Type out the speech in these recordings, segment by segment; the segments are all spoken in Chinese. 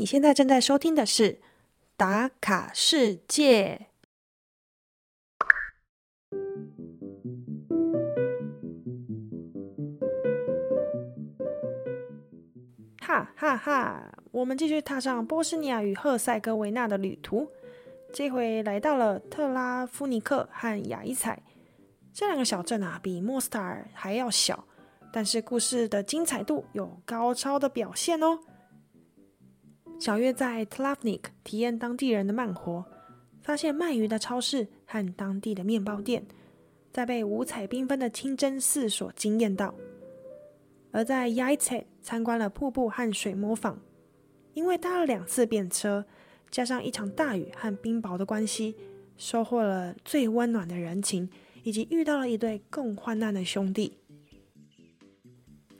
你现在正在收听的是《打卡世界》。哈哈哈！我们继续踏上波斯尼亚与赫塞哥维纳的旅途，这回来到了特拉夫尼克和雅伊采这两个小镇啊，比莫斯塔尔还要小，但是故事的精彩度有高超的表现哦。小月在 Tlavnik 体验当地人的慢活，发现卖鱼的超市和当地的面包店，在被五彩缤纷的清真寺所惊艳到。而在雅伊采参观了瀑布和水磨坊，因为搭了两次便车，加上一场大雨和冰雹的关系，收获了最温暖的人情，以及遇到了一对共患难的兄弟。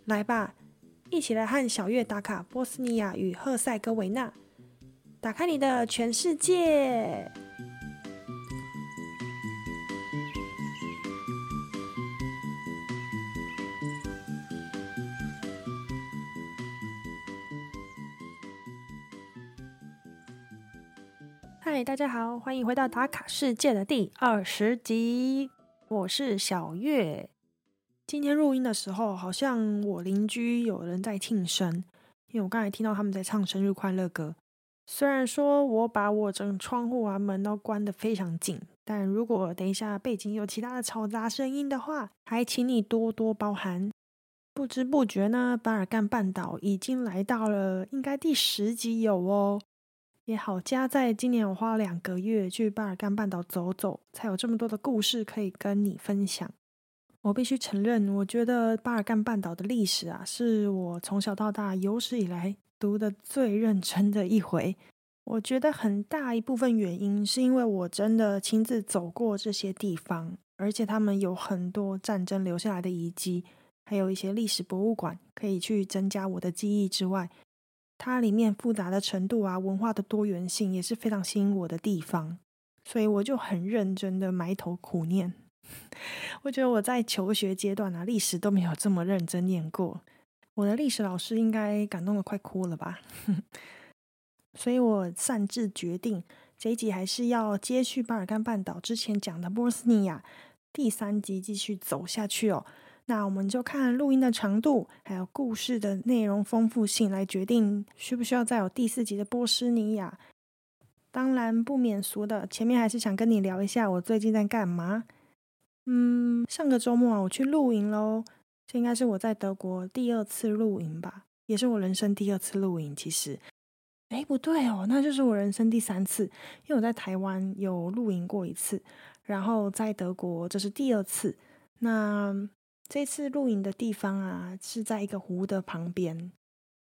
来吧，一起来和小月打卡波斯尼亚与赫塞哥维纳，打开你的全世界。嗨，大家好，欢迎回到打卡世界的第二十集，我是小月。今天录音的时候，好像我邻居有人在庆生，因为我刚才听到他们在唱生日快乐歌。虽然说我把我整窗户啊门都关得非常紧，但如果等一下背景有其他的嘈杂声音的话，还请你多多包涵。不知不觉呢，巴尔干半岛已经来到了应该第十集有哦。也好，加在今年我花了两个月去巴尔干半岛走走，才有这么多的故事可以跟你分享。我必须承认，我觉得巴尔干半岛的历史啊，是我从小到大有史以来读的最认真的一回。我觉得很大一部分原因是因为我真的亲自走过这些地方，而且他们有很多战争留下来的遗迹，还有一些历史博物馆可以去增加我的记忆之外。它里面复杂的程度啊，文化的多元性也是非常吸引我的地方，所以我就很认真的埋头苦念。我觉得我在求学阶段啊，历史都没有这么认真念过。我的历史老师应该感动的快哭了吧？所以我擅自决定，这一集还是要接续巴尔干半岛之前讲的波斯尼亚第三集继续走下去哦。那我们就看录音的长度，还有故事的内容丰富性来决定需不需要再有第四集的波斯尼亚。当然不免俗的，前面还是想跟你聊一下我最近在干嘛。嗯，上个周末啊，我去露营喽。这应该是我在德国第二次露营吧，也是我人生第二次露营。其实，哎，不对哦，那就是我人生第三次，因为我在台湾有露营过一次，然后在德国这是第二次。那这次露营的地方啊，是在一个湖的旁边，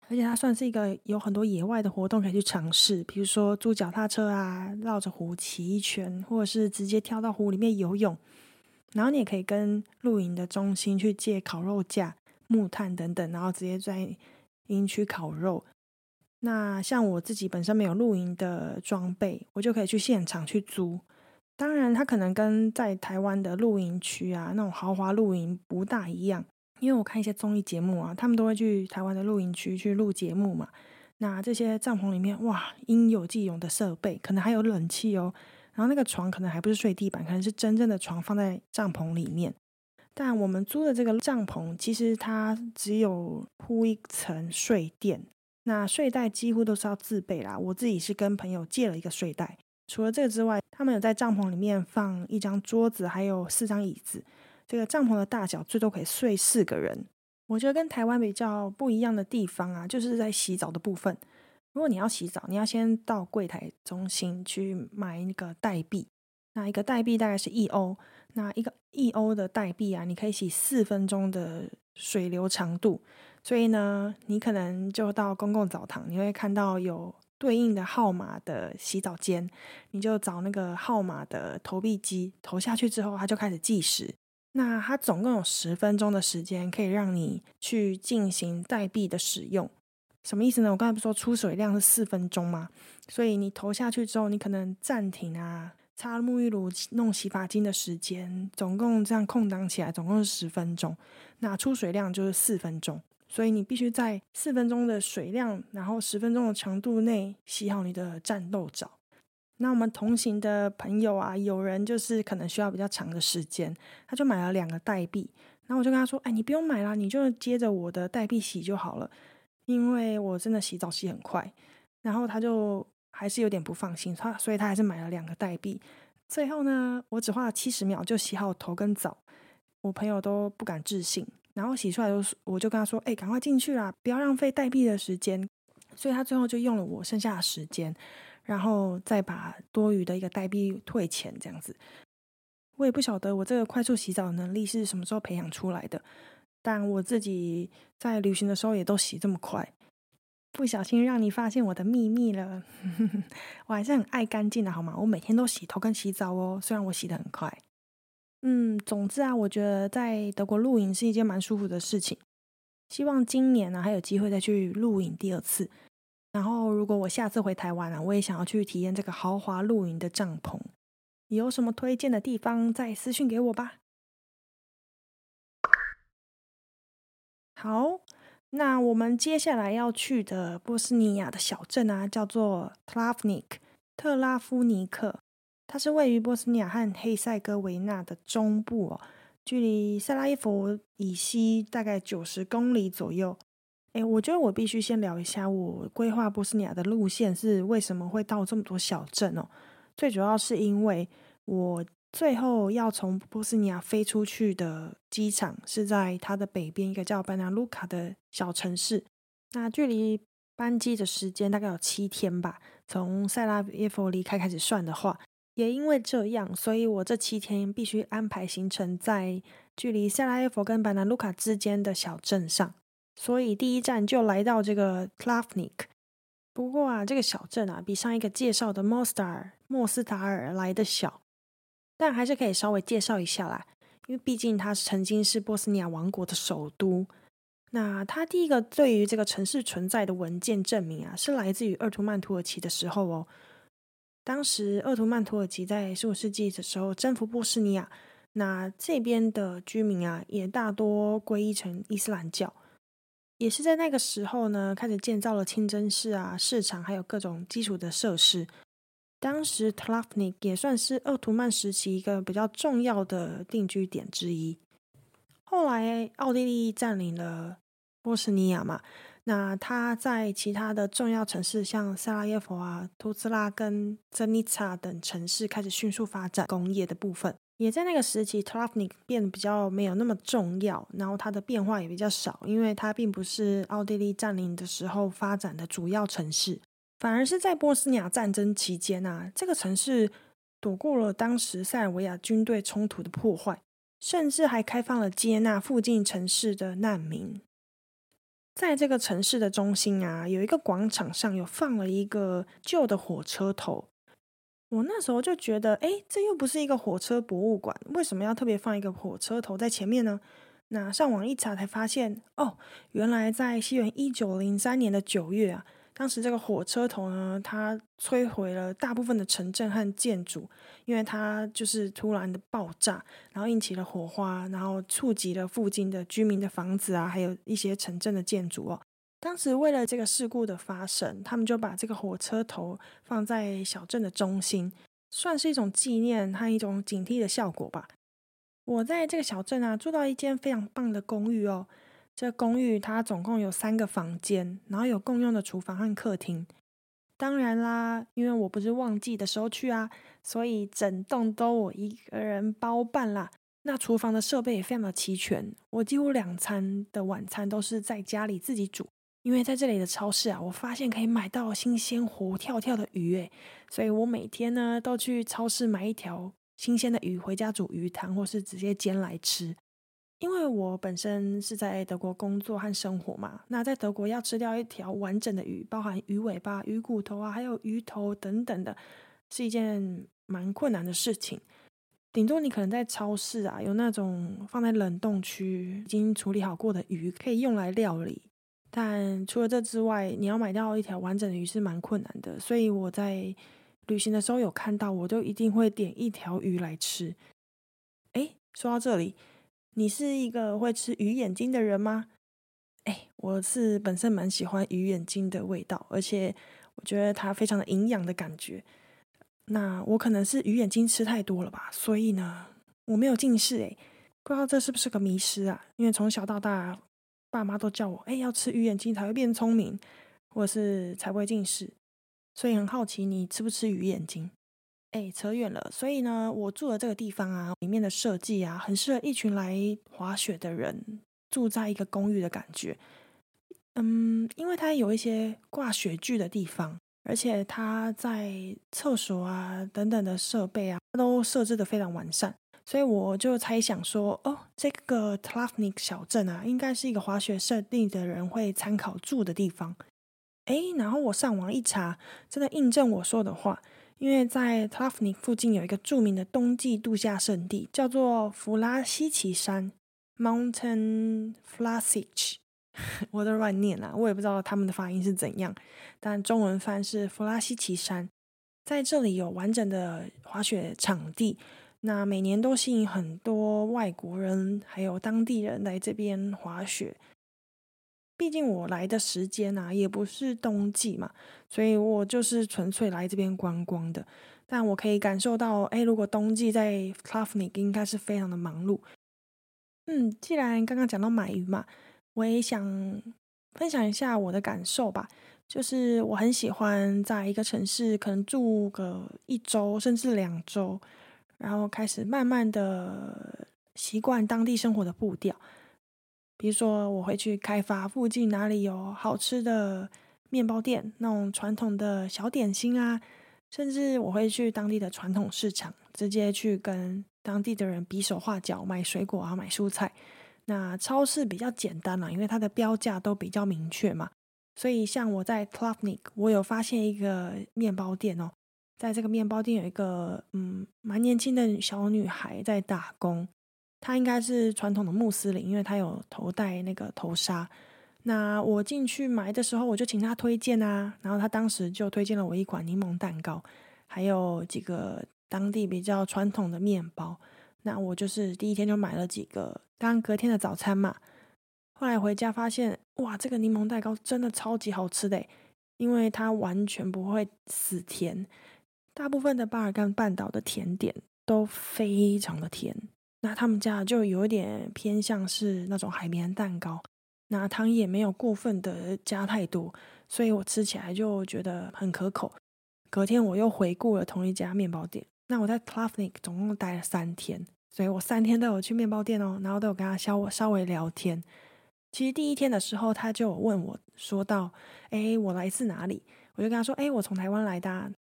而且它算是一个有很多野外的活动可以去尝试，比如说租脚踏车啊，绕着湖骑一圈，或者是直接跳到湖里面游泳。然后你也可以跟露营的中心去借烤肉架、木炭等等，然后直接在营区烤肉。那像我自己本身没有露营的装备，我就可以去现场去租。当然，它可能跟在台湾的露营区啊，那种豪华露营不大一样。因为我看一些综艺节目啊，他们都会去台湾的露营区去录节目嘛。那这些帐篷里面，哇，应有尽有的设备，可能还有冷气哦。然后那个床可能还不是睡地板，可能是真正的床放在帐篷里面。但我们租的这个帐篷，其实它只有铺一层睡垫，那睡袋几乎都是要自备啦。我自己是跟朋友借了一个睡袋。除了这个之外，他们有在帐篷里面放一张桌子，还有四张椅子。这个帐篷的大小最多可以睡四个人。我觉得跟台湾比较不一样的地方啊，就是在洗澡的部分。如果你要洗澡，你要先到柜台中心去买那个代币。那一个代币大概是一欧，那一个一欧的代币啊，你可以洗四分钟的水流长度。所以呢，你可能就到公共澡堂，你会看到有。对应的号码的洗澡间，你就找那个号码的投币机投下去之后，它就开始计时。那它总共有十分钟的时间可以让你去进行代币的使用。什么意思呢？我刚才不是说出水量是四分钟吗？所以你投下去之后，你可能暂停啊，擦沐浴露、弄洗发精的时间，总共这样空档起来，总共是十分钟。那出水量就是四分钟。所以你必须在四分钟的水量，然后十分钟的长度内洗好你的战斗澡。那我们同行的朋友啊，有人就是可能需要比较长的时间，他就买了两个代币。然后我就跟他说：“哎，你不用买啦，你就接着我的代币洗就好了，因为我真的洗澡洗很快。”然后他就还是有点不放心，他所以他还是买了两个代币。最后呢，我只花了七十秒就洗好头跟澡，我朋友都不敢置信。然后洗出来都是，我就跟他说：“哎，赶快进去啦，不要浪费代币的时间。”所以他最后就用了我剩下的时间，然后再把多余的一个代币退钱，这样子。我也不晓得我这个快速洗澡能力是什么时候培养出来的，但我自己在旅行的时候也都洗这么快。不小心让你发现我的秘密了，我还是很爱干净的，好吗？我每天都洗头跟洗澡哦，虽然我洗的很快。嗯，总之啊，我觉得在德国露营是一件蛮舒服的事情。希望今年呢还有机会再去露营第二次。然后，如果我下次回台湾啊，我也想要去体验这个豪华露营的帐篷。有什么推荐的地方，再私信给我吧。好。那我们接下来要去的波斯尼亚的小镇啊，叫做特拉夫尼克。特拉夫尼克，它是位于波斯尼亚和黑塞哥维纳的中部哦，距离塞拉耶夫以西大概九十公里左右。哎，我觉得我必须先聊一下我规划波斯尼亚的路线是为什么会到这么多小镇哦。最主要是因为我。最后要从波斯尼亚飞出去的机场是在它的北边一个叫班纳卢卡的小城市。那距离班机的时间大概有七天吧。从塞拉耶夫离开开始算的话，也因为这样，所以我这七天必须安排行程在距离塞拉耶夫跟班纳卢卡之间的小镇上。所以第一站就来到这个 c l a f n i k 不过啊，这个小镇啊比上一个介绍的 Mostar 莫斯塔尔来的小。但还是可以稍微介绍一下啦，因为毕竟它曾经是波斯尼亚王国的首都。那它第一个对于这个城市存在的文件证明啊，是来自于鄂图曼土耳其的时候哦。当时鄂图曼土耳其在十五世纪的时候征服波斯尼亚，那这边的居民啊也大多皈依成伊斯兰教，也是在那个时候呢开始建造了清真寺啊、市场，还有各种基础的设施。当时特拉夫尼也算是鄂图曼时期一个比较重要的定居点之一。后来奥地利占领了波斯尼亚嘛，那他在其他的重要城市，像萨拉耶夫啊、图兹拉跟泽尼查等城市开始迅速发展工业的部分。也在那个时期，特拉夫尼变得比较没有那么重要，然后它的变化也比较少，因为它并不是奥地利占领的时候发展的主要城市。反而是在波斯尼亚战争期间啊，这个城市躲过了当时塞尔维亚军队冲突的破坏，甚至还开放了接纳附近城市的难民。在这个城市的中心啊，有一个广场上有放了一个旧的火车头。我那时候就觉得，哎，这又不是一个火车博物馆，为什么要特别放一个火车头在前面呢？那上网一查才发现，哦，原来在西元一九零三年的九月啊。当时这个火车头呢，它摧毁了大部分的城镇和建筑，因为它就是突然的爆炸，然后引起了火花，然后触及了附近的居民的房子啊，还有一些城镇的建筑哦。当时为了这个事故的发生，他们就把这个火车头放在小镇的中心，算是一种纪念和一种警惕的效果吧。我在这个小镇啊，住到一间非常棒的公寓哦。这公寓它总共有三个房间，然后有共用的厨房和客厅。当然啦，因为我不是旺季的时候去啊，所以整栋都我一个人包办啦。那厨房的设备也非常的齐全，我几乎两餐的晚餐都是在家里自己煮。因为在这里的超市啊，我发现可以买到新鲜活跳跳的鱼，诶，所以我每天呢都去超市买一条新鲜的鱼回家煮鱼汤，或是直接煎来吃。因为我本身是在德国工作和生活嘛，那在德国要吃掉一条完整的鱼，包含鱼尾巴、鱼骨头啊，还有鱼头等等的，是一件蛮困难的事情。顶多你可能在超市啊，有那种放在冷冻区已经处理好过的鱼可以用来料理，但除了这之外，你要买到一条完整的鱼是蛮困难的。所以我在旅行的时候有看到，我就一定会点一条鱼来吃。诶，说到这里。你是一个会吃鱼眼睛的人吗？哎，我是本身蛮喜欢鱼眼睛的味道，而且我觉得它非常的营养的感觉。那我可能是鱼眼睛吃太多了吧，所以呢，我没有近视诶，不知道这是不是个迷失啊？因为从小到大，爸妈都叫我哎要吃鱼眼睛才会变聪明，或是才不会近视，所以很好奇你吃不吃鱼眼睛？哎，扯远了。所以呢，我住的这个地方啊，里面的设计啊，很适合一群来滑雪的人住在一个公寓的感觉。嗯，因为它有一些挂雪具的地方。而且它在厕所啊等等的设备啊，都设置的非常完善，所以我就猜想说，哦，这个 t l a f n i k 小镇啊，应该是一个滑雪设定的人会参考住的地方。哎，然后我上网一查，真的印证我说的话，因为在 t l a f n i k 附近有一个著名的冬季度假胜地，叫做弗拉西奇山 （Mountain Flasich）。我都乱念啦，我也不知道他们的发音是怎样。但中文翻是弗拉西奇山，在这里有完整的滑雪场地，那每年都吸引很多外国人还有当地人来这边滑雪。毕竟我来的时间啊，也不是冬季嘛，所以我就是纯粹来这边观光的。但我可以感受到，哎，如果冬季在 c l a f n i k 应该是非常的忙碌。嗯，既然刚刚讲到买鱼嘛。我也想分享一下我的感受吧，就是我很喜欢在一个城市可能住个一周甚至两周，然后开始慢慢的习惯当地生活的步调。比如说，我会去开发附近哪里有好吃的面包店，那种传统的小点心啊，甚至我会去当地的传统市场，直接去跟当地的人比手画脚买水果啊，买蔬菜。那超市比较简单啦，因为它的标价都比较明确嘛。所以像我在 c l u f n i k 我有发现一个面包店哦，在这个面包店有一个嗯蛮年轻的小女孩在打工，她应该是传统的穆斯林，因为她有头戴那个头纱。那我进去买的时候，我就请他推荐啊，然后他当时就推荐了我一款柠檬蛋糕，还有几个当地比较传统的面包。那我就是第一天就买了几个，当隔天的早餐嘛。后来回家发现，哇，这个柠檬蛋糕真的超级好吃的，因为它完全不会死甜。大部分的巴尔干半岛的甜点都非常的甜，那他们家就有点偏向是那种海绵蛋糕，那糖也没有过分的加太多，所以我吃起来就觉得很可口。隔天我又回顾了同一家面包店。那我在 c l a f n i k 总共待了三天，所以我三天都有去面包店哦，然后都有跟他稍稍微聊天。其实第一天的时候，他就问我说到：“哎，我来自哪里？”我就跟他说：“哎，我从台湾来的。”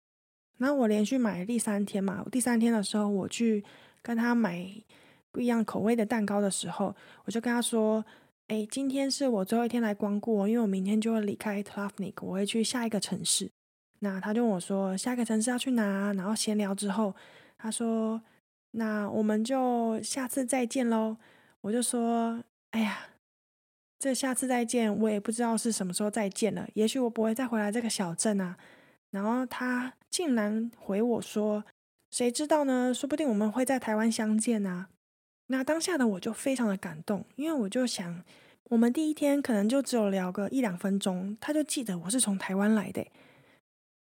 然后我连续买第三天嘛，第三天的时候我去跟他买不一样口味的蛋糕的时候，我就跟他说：“哎，今天是我最后一天来光顾，因为我明天就会离开 Tlafnik，我会去下一个城市。”那他就问我说：“下个城市要去哪？”然后闲聊之后，他说：“那我们就下次再见喽。”我就说：“哎呀，这下次再见，我也不知道是什么时候再见了。也许我不会再回来这个小镇啊。”然后他竟然回我说：“谁知道呢？说不定我们会在台湾相见啊。”那当下的我就非常的感动，因为我就想，我们第一天可能就只有聊个一两分钟，他就记得我是从台湾来的。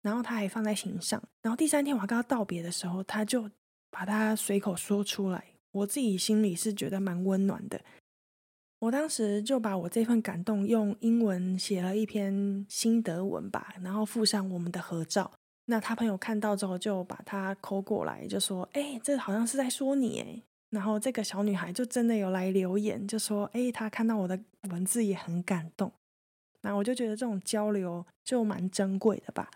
然后他还放在心上。然后第三天我跟他道别的时候，他就把他随口说出来。我自己心里是觉得蛮温暖的。我当时就把我这份感动用英文写了一篇心得文吧，然后附上我们的合照。那他朋友看到之后就把他扣过来，就说：“哎，这好像是在说你哎。”然后这个小女孩就真的有来留言，就说：“哎，她看到我的文字也很感动。”那我就觉得这种交流就蛮珍贵的吧。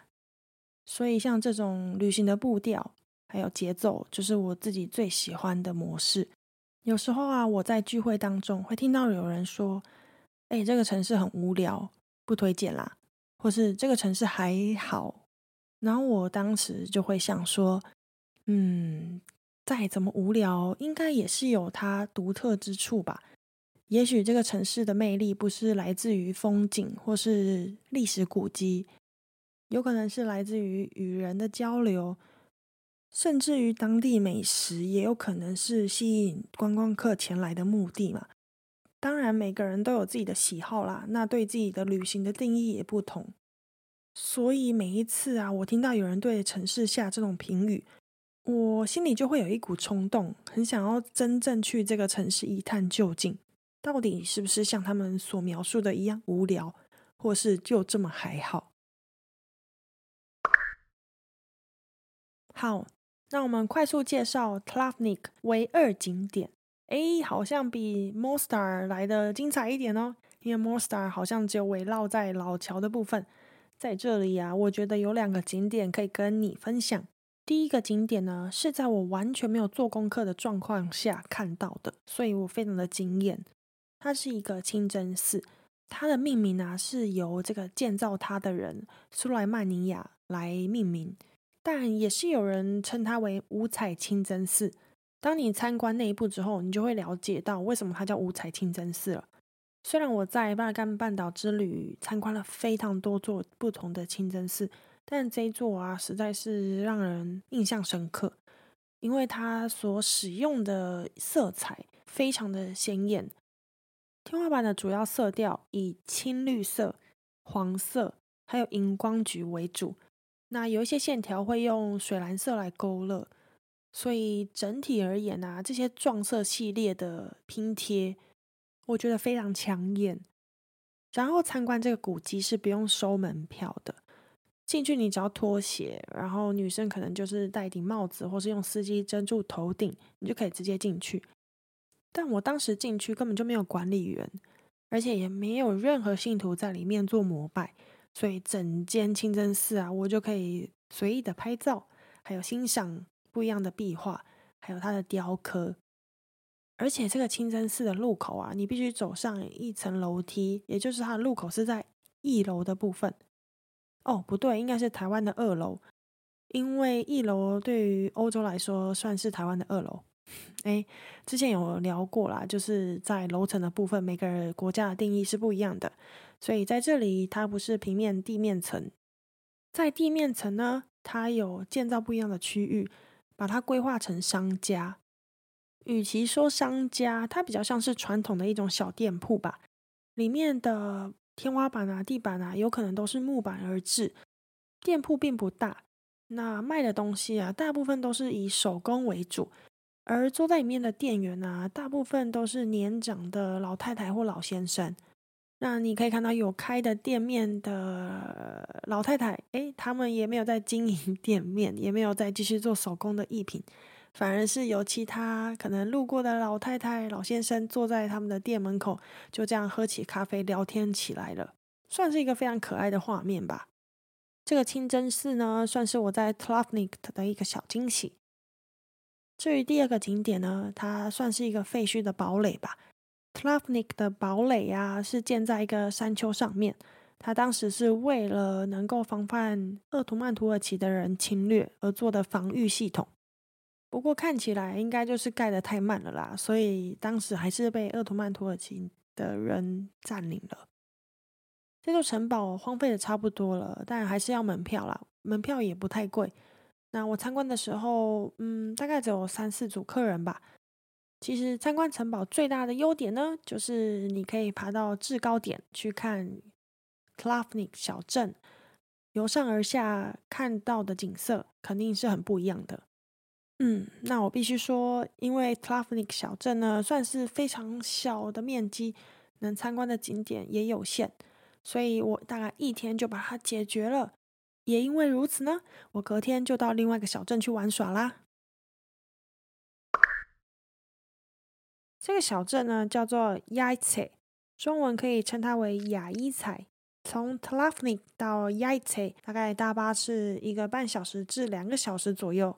所以，像这种旅行的步调还有节奏，就是我自己最喜欢的模式。有时候啊，我在聚会当中会听到有人说：“哎，这个城市很无聊，不推荐啦。”或是这个城市还好。然后我当时就会想说：“嗯，再怎么无聊，应该也是有它独特之处吧？也许这个城市的魅力不是来自于风景或是历史古迹。”有可能是来自于与人的交流，甚至于当地美食，也有可能是吸引观光客前来的目的嘛。当然，每个人都有自己的喜好啦，那对自己的旅行的定义也不同。所以每一次啊，我听到有人对城市下这种评语，我心里就会有一股冲动，很想要真正去这个城市一探究竟，到底是不是像他们所描述的一样无聊，或是就这么还好。好，那我们快速介绍 t l a v n i k 唯二景点。哎，好像比 Mostar 来的精彩一点哦，因为 Mostar 好像只有围绕在老桥的部分。在这里啊，我觉得有两个景点可以跟你分享。第一个景点呢，是在我完全没有做功课的状况下看到的，所以我非常的惊艳。它是一个清真寺，它的命名啊是由这个建造它的人苏莱曼尼亚来命名。但也是有人称它为五彩清真寺。当你参观内部之后，你就会了解到为什么它叫五彩清真寺了。虽然我在巴尔干半岛之旅参观了非常多座不同的清真寺，但这一座啊，实在是让人印象深刻，因为它所使用的色彩非常的鲜艳。天花板的主要色调以青绿色、黄色还有荧光橘为主。那有一些线条会用水蓝色来勾勒，所以整体而言啊，这些撞色系列的拼贴，我觉得非常抢眼。然后参观这个古迹是不用收门票的，进去你只要脱鞋，然后女生可能就是戴顶帽子，或是用丝巾遮住头顶，你就可以直接进去。但我当时进去根本就没有管理员，而且也没有任何信徒在里面做膜拜。所以整间清真寺啊，我就可以随意的拍照，还有欣赏不一样的壁画，还有它的雕刻。而且这个清真寺的入口啊，你必须走上一层楼梯，也就是它的入口是在一楼的部分。哦，不对，应该是台湾的二楼，因为一楼对于欧洲来说算是台湾的二楼。哎，之前有聊过啦，就是在楼层的部分，每个国家的定义是不一样的。所以在这里，它不是平面地面层，在地面层呢，它有建造不一样的区域，把它规划成商家。与其说商家，它比较像是传统的一种小店铺吧。里面的天花板啊、地板啊，有可能都是木板而制。店铺并不大，那卖的东西啊，大部分都是以手工为主。而坐在里面的店员啊，大部分都是年长的老太太或老先生。那你可以看到有开的店面的老太太，诶，他们也没有在经营店面，也没有在继续做手工的艺品，反而是有其他可能路过的老太太、老先生坐在他们的店门口，就这样喝起咖啡聊天起来了，算是一个非常可爱的画面吧。这个清真寺呢，算是我在 t l a v n i k 的一个小惊喜。至于第二个景点呢，它算是一个废墟的堡垒吧。t l a v n i k 的堡垒啊，是建在一个山丘上面。它当时是为了能够防范鄂图曼土耳其的人侵略而做的防御系统。不过看起来应该就是盖得太慢了啦，所以当时还是被鄂图曼土耳其的人占领了。这座城堡荒废的差不多了，但还是要门票啦，门票也不太贵。那我参观的时候，嗯，大概只有三四组客人吧。其实参观城堡最大的优点呢，就是你可以爬到制高点去看 k l a v n i k 小镇，由上而下看到的景色肯定是很不一样的。嗯，那我必须说，因为 k l a v n i k 小镇呢算是非常小的面积，能参观的景点也有限，所以我大概一天就把它解决了。也因为如此呢，我隔天就到另外一个小镇去玩耍啦。这个小镇呢叫做雅伊采，中文可以称它为雅伊采。从 t l a f n i k 到雅伊采大概大巴是一个半小时至两个小时左右。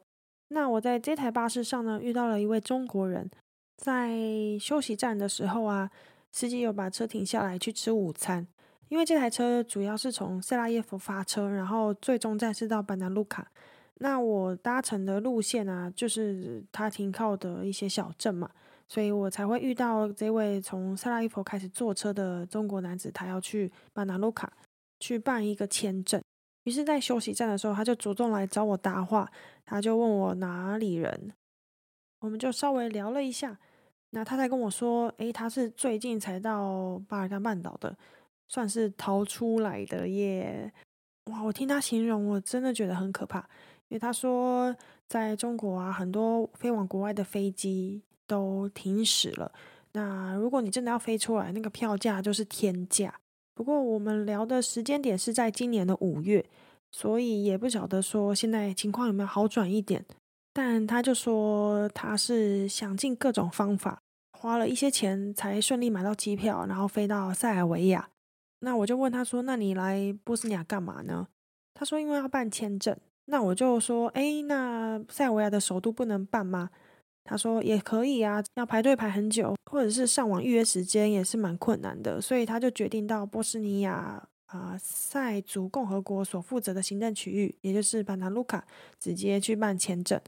那我在这台巴士上呢遇到了一位中国人，在休息站的时候啊，司机有把车停下来去吃午餐。因为这台车主要是从塞拉耶夫发车，然后最终站是到班纳卢卡。那我搭乘的路线啊，就是他停靠的一些小镇嘛。所以我才会遇到这位从塞拉耶夫开始坐车的中国男子，他要去巴拿卢卡去办一个签证。于是，在休息站的时候，他就主动来找我搭话，他就问我哪里人，我们就稍微聊了一下。那他才跟我说，诶，他是最近才到巴尔干半岛的，算是逃出来的耶。哇，我听他形容，我真的觉得很可怕，因为他说在中国啊，很多飞往国外的飞机都停驶了。那如果你真的要飞出来，那个票价就是天价。不过我们聊的时间点是在今年的五月，所以也不晓得说现在情况有没有好转一点。但他就说他是想尽各种方法，花了一些钱才顺利买到机票，然后飞到塞尔维亚。那我就问他说：“那你来波斯尼亚干嘛呢？”他说：“因为要办签证。”那我就说：“哎，那塞尔维亚的首都不能办吗？”他说：“也可以啊，要排队排很久，或者是上网预约时间也是蛮困难的。”所以他就决定到波斯尼亚啊塞族共和国所负责的行政区域，也就是班纳卢卡，直接去办签证，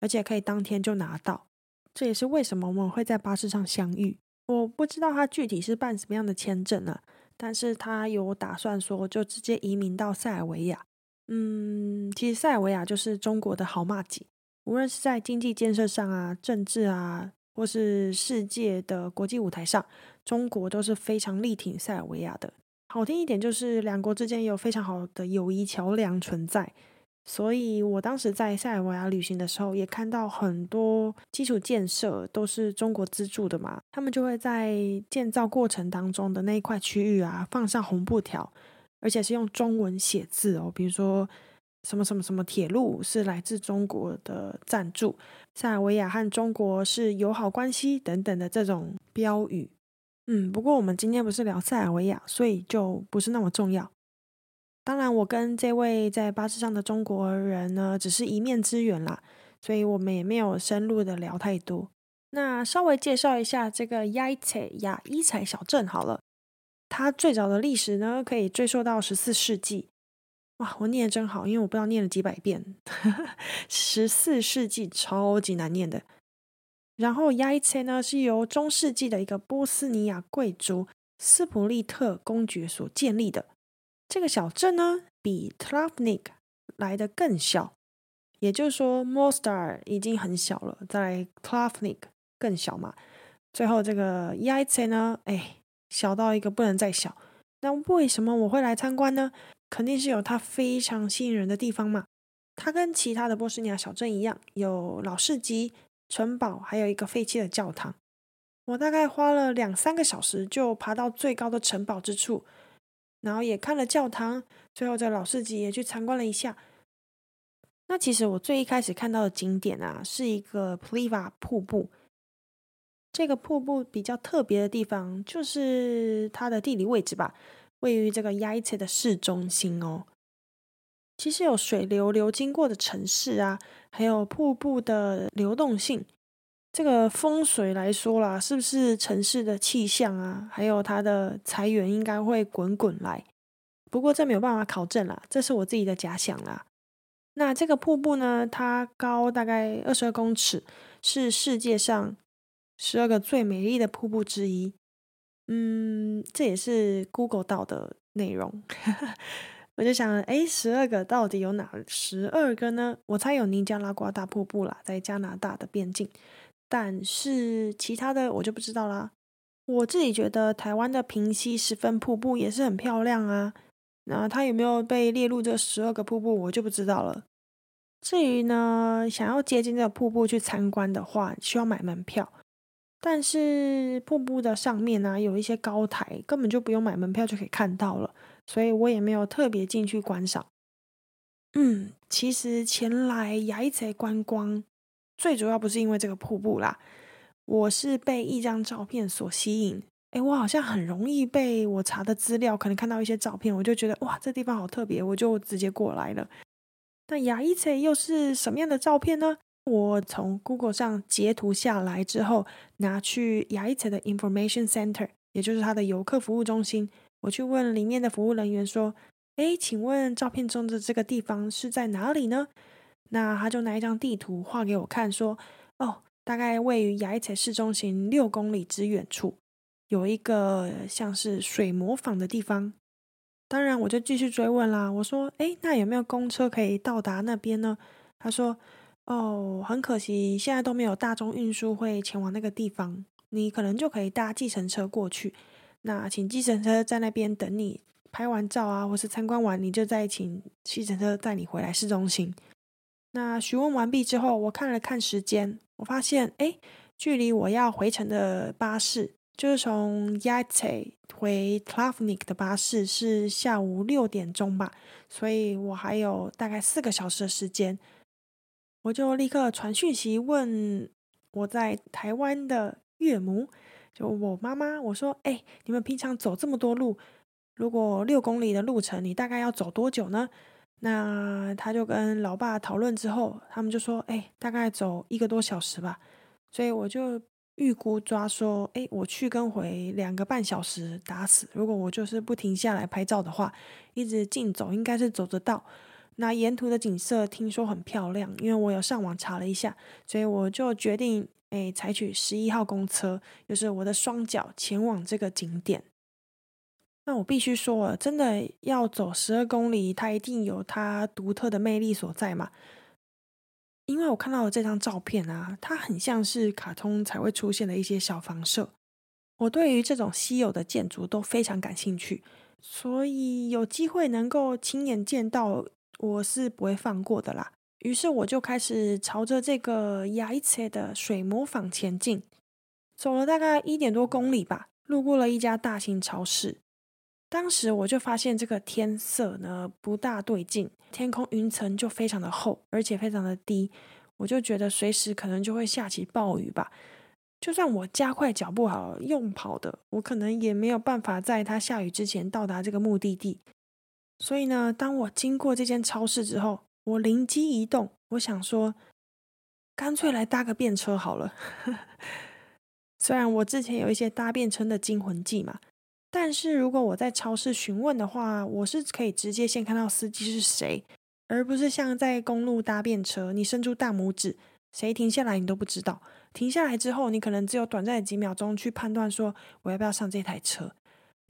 而且可以当天就拿到。这也是为什么我们会在巴士上相遇。我不知道他具体是办什么样的签证呢。但是他有打算说，就直接移民到塞尔维亚。嗯，其实塞尔维亚就是中国的好马吉，无论是在经济建设上啊、政治啊，或是世界的国际舞台上，中国都是非常力挺塞尔维亚的。好听一点，就是两国之间有非常好的友谊桥梁存在。所以我当时在塞尔维亚旅行的时候，也看到很多基础建设都是中国资助的嘛。他们就会在建造过程当中的那一块区域啊，放上红布条，而且是用中文写字哦。比如说什么什么什么铁路是来自中国的赞助，塞尔维亚和中国是友好关系等等的这种标语。嗯，不过我们今天不是聊塞尔维亚，所以就不是那么重要。当然，我跟这位在巴士上的中国人呢，只是一面之缘啦，所以我们也没有深入的聊太多。那稍微介绍一下这个亚伊采亚伊采小镇好了，它最早的历史呢，可以追溯到十四世纪。哇，我念的真好，因为我不知道念了几百遍，十四世纪超级难念的。然后亚伊采呢，是由中世纪的一个波斯尼亚贵族斯普利特公爵所建立的。这个小镇呢，比 Travnik 来的更小，也就是说，Mostar 已经很小了，在 Travnik 更小嘛。最后这个 Yaice 呢，哎，小到一个不能再小。那为什么我会来参观呢？肯定是有它非常吸引人的地方嘛。它跟其他的波斯尼亚小镇一样，有老市集、城堡，还有一个废弃的教堂。我大概花了两三个小时，就爬到最高的城堡之处。然后也看了教堂，最后在老市集也去参观了一下。那其实我最一开始看到的景点啊，是一个 Pliva 瀑布。这个瀑布比较特别的地方，就是它的地理位置吧，位于这个 y a i t 的市中心哦。其实有水流流经过的城市啊，还有瀑布的流动性。这个风水来说啦，是不是城市的气象啊？还有它的财源应该会滚滚来。不过这没有办法考证啦，这是我自己的假想啦。那这个瀑布呢，它高大概二十二公尺，是世界上十二个最美丽的瀑布之一。嗯，这也是 Google 到的内容。我就想，哎，十二个到底有哪十二个呢？我猜有尼加拉瓜大瀑布啦，在加拿大的边境。但是其他的我就不知道啦。我自己觉得台湾的平溪十分瀑布也是很漂亮啊。那它有没有被列入这十二个瀑布，我就不知道了。至于呢，想要接近这个瀑布去参观的话，需要买门票。但是瀑布的上面呢，有一些高台，根本就不用买门票就可以看到了，所以我也没有特别进去观赏。嗯，其实前来雅伊泽观光。最主要不是因为这个瀑布啦，我是被一张照片所吸引。诶，我好像很容易被我查的资料，可能看到一些照片，我就觉得哇，这地方好特别，我就直接过来了。那雅伊泽又是什么样的照片呢？我从 Google 上截图下来之后，拿去雅伊采的 Information Center，也就是它的游客服务中心，我去问里面的服务人员说：“诶，请问照片中的这个地方是在哪里呢？”那他就拿一张地图画给我看，说：“哦，大概位于雅伊采市中心六公里之远处，有一个像是水磨坊的地方。”当然，我就继续追问啦。我说：“哎，那有没有公车可以到达那边呢？”他说：“哦，很可惜，现在都没有大众运输会前往那个地方，你可能就可以搭计程车过去。那请计程车在那边等你拍完照啊，或是参观完，你就再请计程车带你回来市中心。那询问完毕之后，我看了看时间，我发现，哎，距离我要回程的巴士，就是从 y a t e 回 c l a v n i k 的巴士是下午六点钟吧，所以我还有大概四个小时的时间。我就立刻传讯息问我在台湾的岳母，就我妈妈，我说：“哎，你们平常走这么多路，如果六公里的路程，你大概要走多久呢？”那他就跟老爸讨论之后，他们就说：“哎，大概走一个多小时吧。”所以我就预估抓说：“哎，我去跟回两个半小时打死。如果我就是不停下来拍照的话，一直竞走，应该是走得到。”那沿途的景色听说很漂亮，因为我有上网查了一下，所以我就决定诶采取十一号公车，就是我的双脚前往这个景点。那我必须说，真的要走十二公里，它一定有它独特的魅力所在嘛。因为我看到的这张照片啊，它很像是卡通才会出现的一些小房舍。我对于这种稀有的建筑都非常感兴趣，所以有机会能够亲眼见到。我是不会放过的啦，于是我就开始朝着这个雅伊切的水磨坊前进，走了大概一点多公里吧，路过了一家大型超市。当时我就发现这个天色呢不大对劲，天空云层就非常的厚，而且非常的低，我就觉得随时可能就会下起暴雨吧。就算我加快脚步好用跑的，我可能也没有办法在它下雨之前到达这个目的地。所以呢，当我经过这间超市之后，我灵机一动，我想说，干脆来搭个便车好了。虽然我之前有一些搭便车的惊魂记嘛，但是如果我在超市询问的话，我是可以直接先看到司机是谁，而不是像在公路搭便车，你伸出大拇指，谁停下来你都不知道。停下来之后，你可能只有短暂的几秒钟去判断说，我要不要上这台车。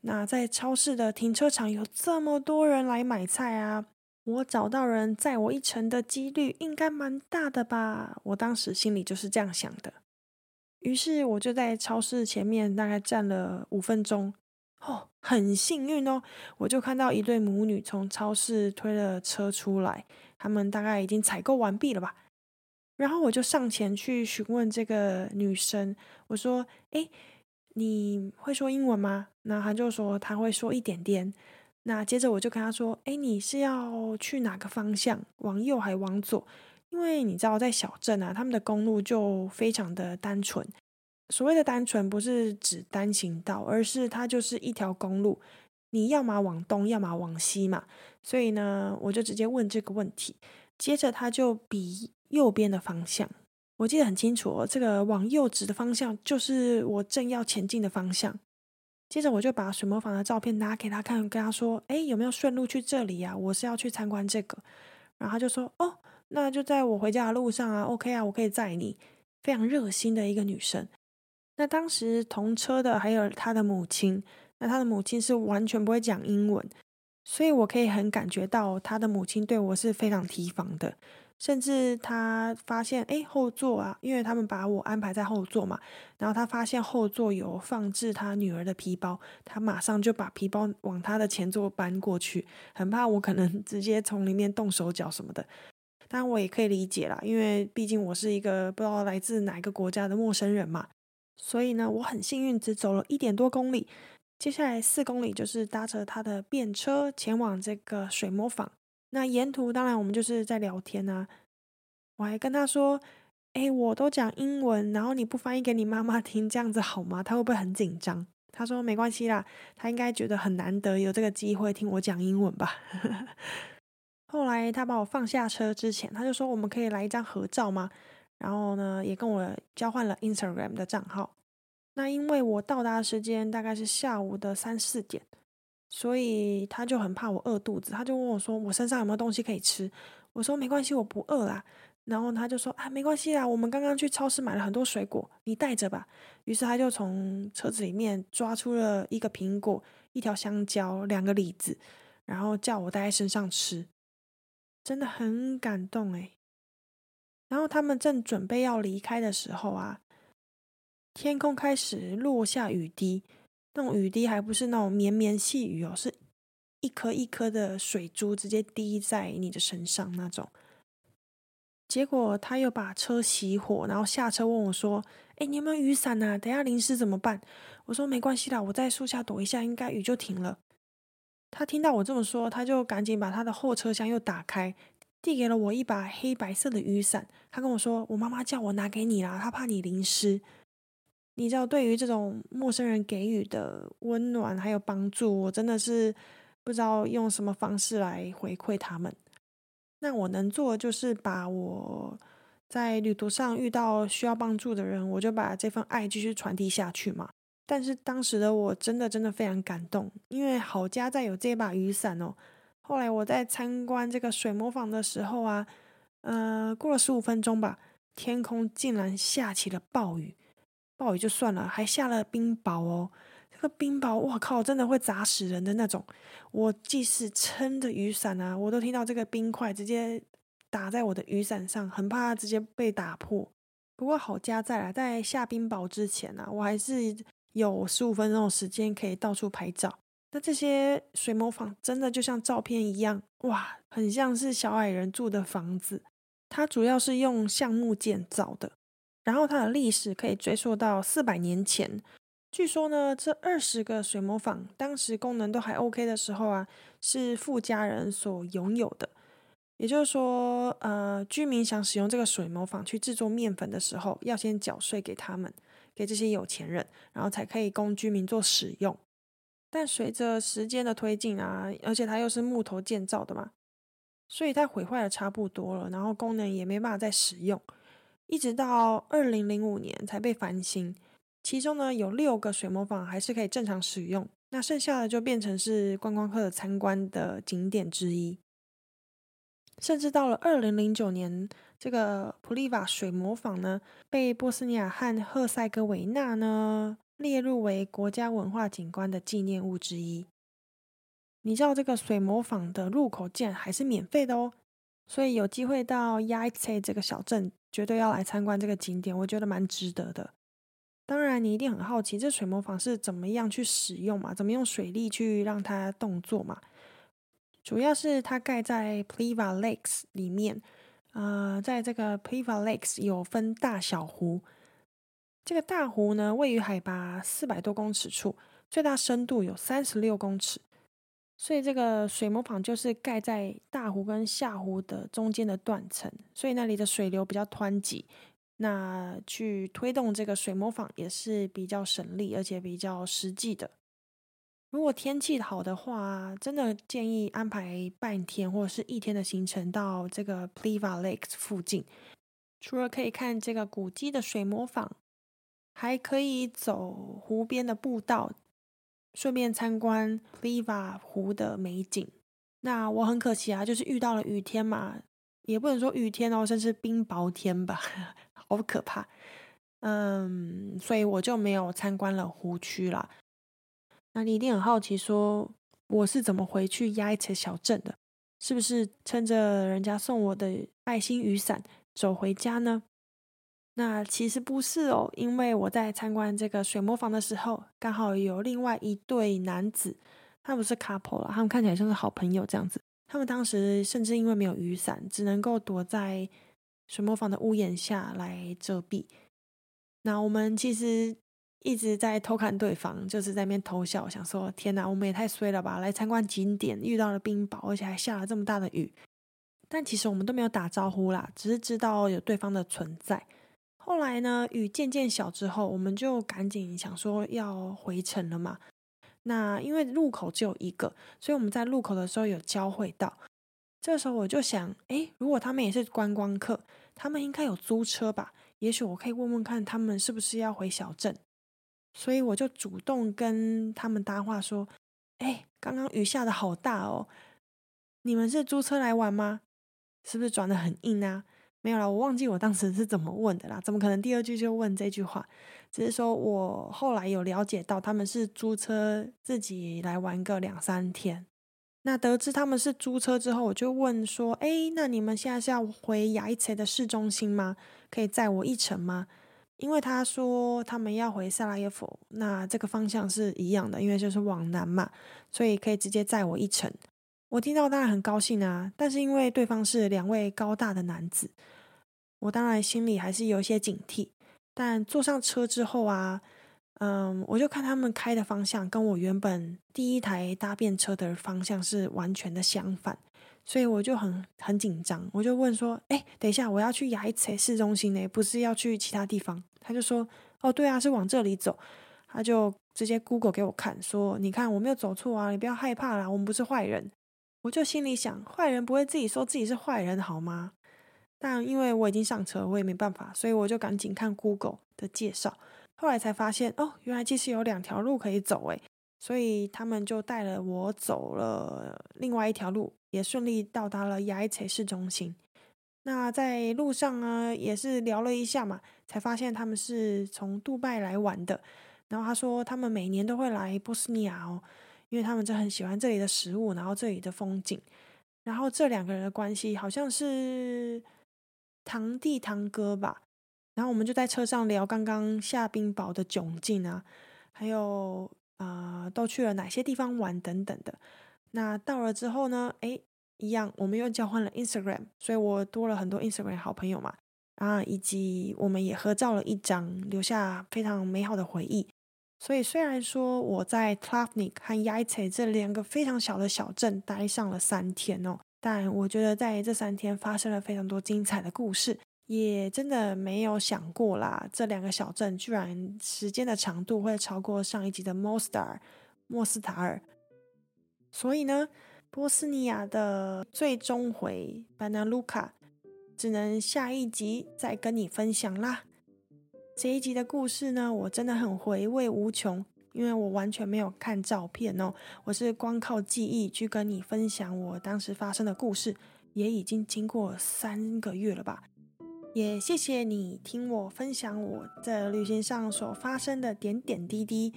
那在超市的停车场有这么多人来买菜啊，我找到人载我一程的几率应该蛮大的吧？我当时心里就是这样想的。于是我就在超市前面大概站了五分钟，哦，很幸运哦，我就看到一对母女从超市推了车出来，他们大概已经采购完毕了吧？然后我就上前去询问这个女生，我说：“哎。”你会说英文吗？那他就说他会说一点点。那接着我就跟他说：“哎，你是要去哪个方向？往右还往左？因为你知道，在小镇啊，他们的公路就非常的单纯。所谓的单纯，不是指单行道，而是它就是一条公路，你要么往东，要么往西嘛。所以呢，我就直接问这个问题。接着他就比右边的方向。我记得很清楚，这个往右指的方向就是我正要前进的方向。接着我就把水磨坊的照片拿给他看，跟他说：“哎，有没有顺路去这里呀？我是要去参观这个。”然后他就说：“哦，那就在我回家的路上啊，OK 啊，我可以载你。”非常热心的一个女生。那当时同车的还有他的母亲，那他的母亲是完全不会讲英文，所以我可以很感觉到他的母亲对我是非常提防的。甚至他发现，哎，后座啊，因为他们把我安排在后座嘛，然后他发现后座有放置他女儿的皮包，他马上就把皮包往他的前座搬过去，很怕我可能 直接从里面动手脚什么的。当然我也可以理解啦，因为毕竟我是一个不知道来自哪个国家的陌生人嘛，所以呢，我很幸运只走了一点多公里，接下来四公里就是搭着他的便车前往这个水磨坊。那沿途当然我们就是在聊天啊，我还跟他说：“哎，我都讲英文，然后你不翻译给你妈妈听，这样子好吗？他会不会很紧张？”他说：“没关系啦，他应该觉得很难得有这个机会听我讲英文吧。”后来他把我放下车之前，他就说：“我们可以来一张合照吗？”然后呢，也跟我交换了 Instagram 的账号。那因为我到达的时间大概是下午的三四点。所以他就很怕我饿肚子，他就问我说：“我身上有没有东西可以吃？”我说：“没关系，我不饿啦。”然后他就说：“啊，没关系啦，我们刚刚去超市买了很多水果，你带着吧。”于是他就从车子里面抓出了一个苹果、一条香蕉、两个李子，然后叫我带在身上吃，真的很感动诶。然后他们正准备要离开的时候啊，天空开始落下雨滴，那种雨滴还不是那种绵绵细雨哦，是一颗一颗的水珠直接滴在你的身上那种。结果他又把车熄火，然后下车问我说：“哎，你有没有雨伞啊？等下淋湿怎么办？”我说：“没关系啦，我在树下躲一下，应该雨就停了。”他听到我这么说，他就赶紧把他的后车厢又打开，递给了我一把黑白色的雨伞。他跟我说：“我妈妈叫我拿给你啦，她怕你淋湿。”你知道，对于这种陌生人给予的温暖还有帮助，我真的是不知道用什么方式来回馈他们。那我能做的就是把我在旅途上遇到需要帮助的人，我就把这份爱继续传递下去嘛。但是当时的我真的真的非常感动，因为好家在有这把雨伞哦。后来我在参观这个水磨坊的时候啊，呃，过了十五分钟吧，天空竟然下起了暴雨，暴雨就算了，还下了冰雹哦。这个冰雹，我靠，真的会砸死人的那种。我即使撑着雨伞啊，我都听到这个冰块直接打在我的雨伞上，很怕它直接被打破。不过好家在啊，在下冰雹之前啊，我还是。有十五分钟的时间可以到处拍照，那这些水磨坊真的就像照片一样，哇，很像是小矮人住的房子。它主要是用橡木建造的，然后它的历史可以追溯到四百年前。据说呢，这二十个水磨坊当时功能都还 OK 的时候啊，是富家人所拥有的。也就是说，呃，居民想使用这个水磨坊去制作面粉的时候，要先缴税给他们。给这些有钱人，然后才可以供居民做使用。但随着时间的推进啊，而且它又是木头建造的嘛，所以它毁坏的差不多了，然后功能也没办法再使用。一直到二零零五年才被翻新，其中呢有六个水磨坊还是可以正常使用，那剩下的就变成是观光客参观的景点之一。甚至到了二零零九年。这个普利瓦水磨坊呢，被波斯尼亚和赫塞哥维纳呢列入为国家文化景观的纪念物之一。你知道这个水磨坊的入口竟然还是免费的哦，所以有机会到亚伊切这个小镇，绝对要来参观这个景点，我觉得蛮值得的。当然，你一定很好奇，这水磨坊是怎么样去使用嘛？怎么用水力去让它动作嘛？主要是它盖在 Pliva Lakes 里面。呃，在这个 Pliva Lakes 有分大小湖，这个大湖呢位于海拔四百多公尺处，最大深度有三十六公尺，所以这个水磨坊就是盖在大湖跟下湖的中间的断层，所以那里的水流比较湍急，那去推动这个水磨坊也是比较省力，而且比较实际的。如果天气好的话，真的建议安排半天或者是一天的行程到这个 Pliva Lakes 附近。除了可以看这个古迹的水磨坊，还可以走湖边的步道，顺便参观 Pliva 湖的美景。那我很可惜啊，就是遇到了雨天嘛，也不能说雨天哦，甚至冰雹天吧，好可怕。嗯，所以我就没有参观了湖区了。那你一定很好奇，说我是怎么回去亚伊切小镇的？是不是撑着人家送我的爱心雨伞走回家呢？那其实不是哦，因为我在参观这个水磨坊的时候，刚好有另外一对男子，他不是 couple 了，他们看起来像是好朋友这样子。他们当时甚至因为没有雨伞，只能够躲在水磨坊的屋檐下来遮蔽。那我们其实。一直在偷看对方，就是在那边偷笑，想说：“天哪，我们也太衰了吧！来参观景点，遇到了冰雹，而且还下了这么大的雨。”但其实我们都没有打招呼啦，只是知道有对方的存在。后来呢，雨渐渐小之后，我们就赶紧想说要回城了嘛。那因为路口只有一个，所以我们在路口的时候有交汇到。这时候我就想：哎，如果他们也是观光客，他们应该有租车吧？也许我可以问问看，他们是不是要回小镇。所以我就主动跟他们搭话说：“哎，刚刚雨下的好大哦，你们是租车来玩吗？是不是转的很硬啊？没有了，我忘记我当时是怎么问的啦。怎么可能第二句就问这句话？只是说我后来有了解到他们是租车自己来玩个两三天。那得知他们是租车之后，我就问说：“哎，那你们现在是要回雅伊切的市中心吗？可以载我一程吗？”因为他说他们要回萨拉耶夫，那这个方向是一样的，因为就是往南嘛，所以可以直接载我一程。我听到当然很高兴啊，但是因为对方是两位高大的男子，我当然心里还是有一些警惕。但坐上车之后啊，嗯，我就看他们开的方向跟我原本第一台搭便车的方向是完全的相反，所以我就很很紧张。我就问说：“哎，等一下，我要去雅伊切市中心呢，不是要去其他地方？”他就说：“哦，对啊，是往这里走。”他就直接 Google 给我看，说：“你看，我没有走错啊，你不要害怕啦，我们不是坏人。”我就心里想，坏人不会自己说自己是坏人好吗？但因为我已经上车，我也没办法，所以我就赶紧看 Google 的介绍。后来才发现，哦，原来其实有两条路可以走，诶，所以他们就带了我走了另外一条路，也顺利到达了雅伊切市中心。那在路上呢，也是聊了一下嘛，才发现他们是从杜拜来玩的。然后他说，他们每年都会来波斯尼亚哦。因为他们就很喜欢这里的食物，然后这里的风景，然后这两个人的关系好像是堂弟堂哥吧。然后我们就在车上聊刚刚下冰雹的窘境啊，还有啊都去了哪些地方玩等等的。那到了之后呢，哎，一样我们又交换了 Instagram，所以我多了很多 Instagram 好朋友嘛啊，以及我们也合照了一张，留下非常美好的回忆。所以虽然说我在 t l a v n i k 和 y a i t e 这两个非常小的小镇待上了三天哦，但我觉得在这三天发生了非常多精彩的故事，也真的没有想过啦，这两个小镇居然时间的长度会超过上一集的 Mostar 莫斯塔尔。所以呢，波斯尼亚的最终回班纳卢卡，只能下一集再跟你分享啦。这一集的故事呢，我真的很回味无穷，因为我完全没有看照片哦，我是光靠记忆去跟你分享我当时发生的故事，也已经经过三个月了吧。也谢谢你听我分享我在旅行上所发生的点点滴滴。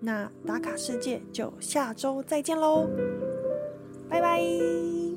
那打卡世界就下周再见喽，拜拜。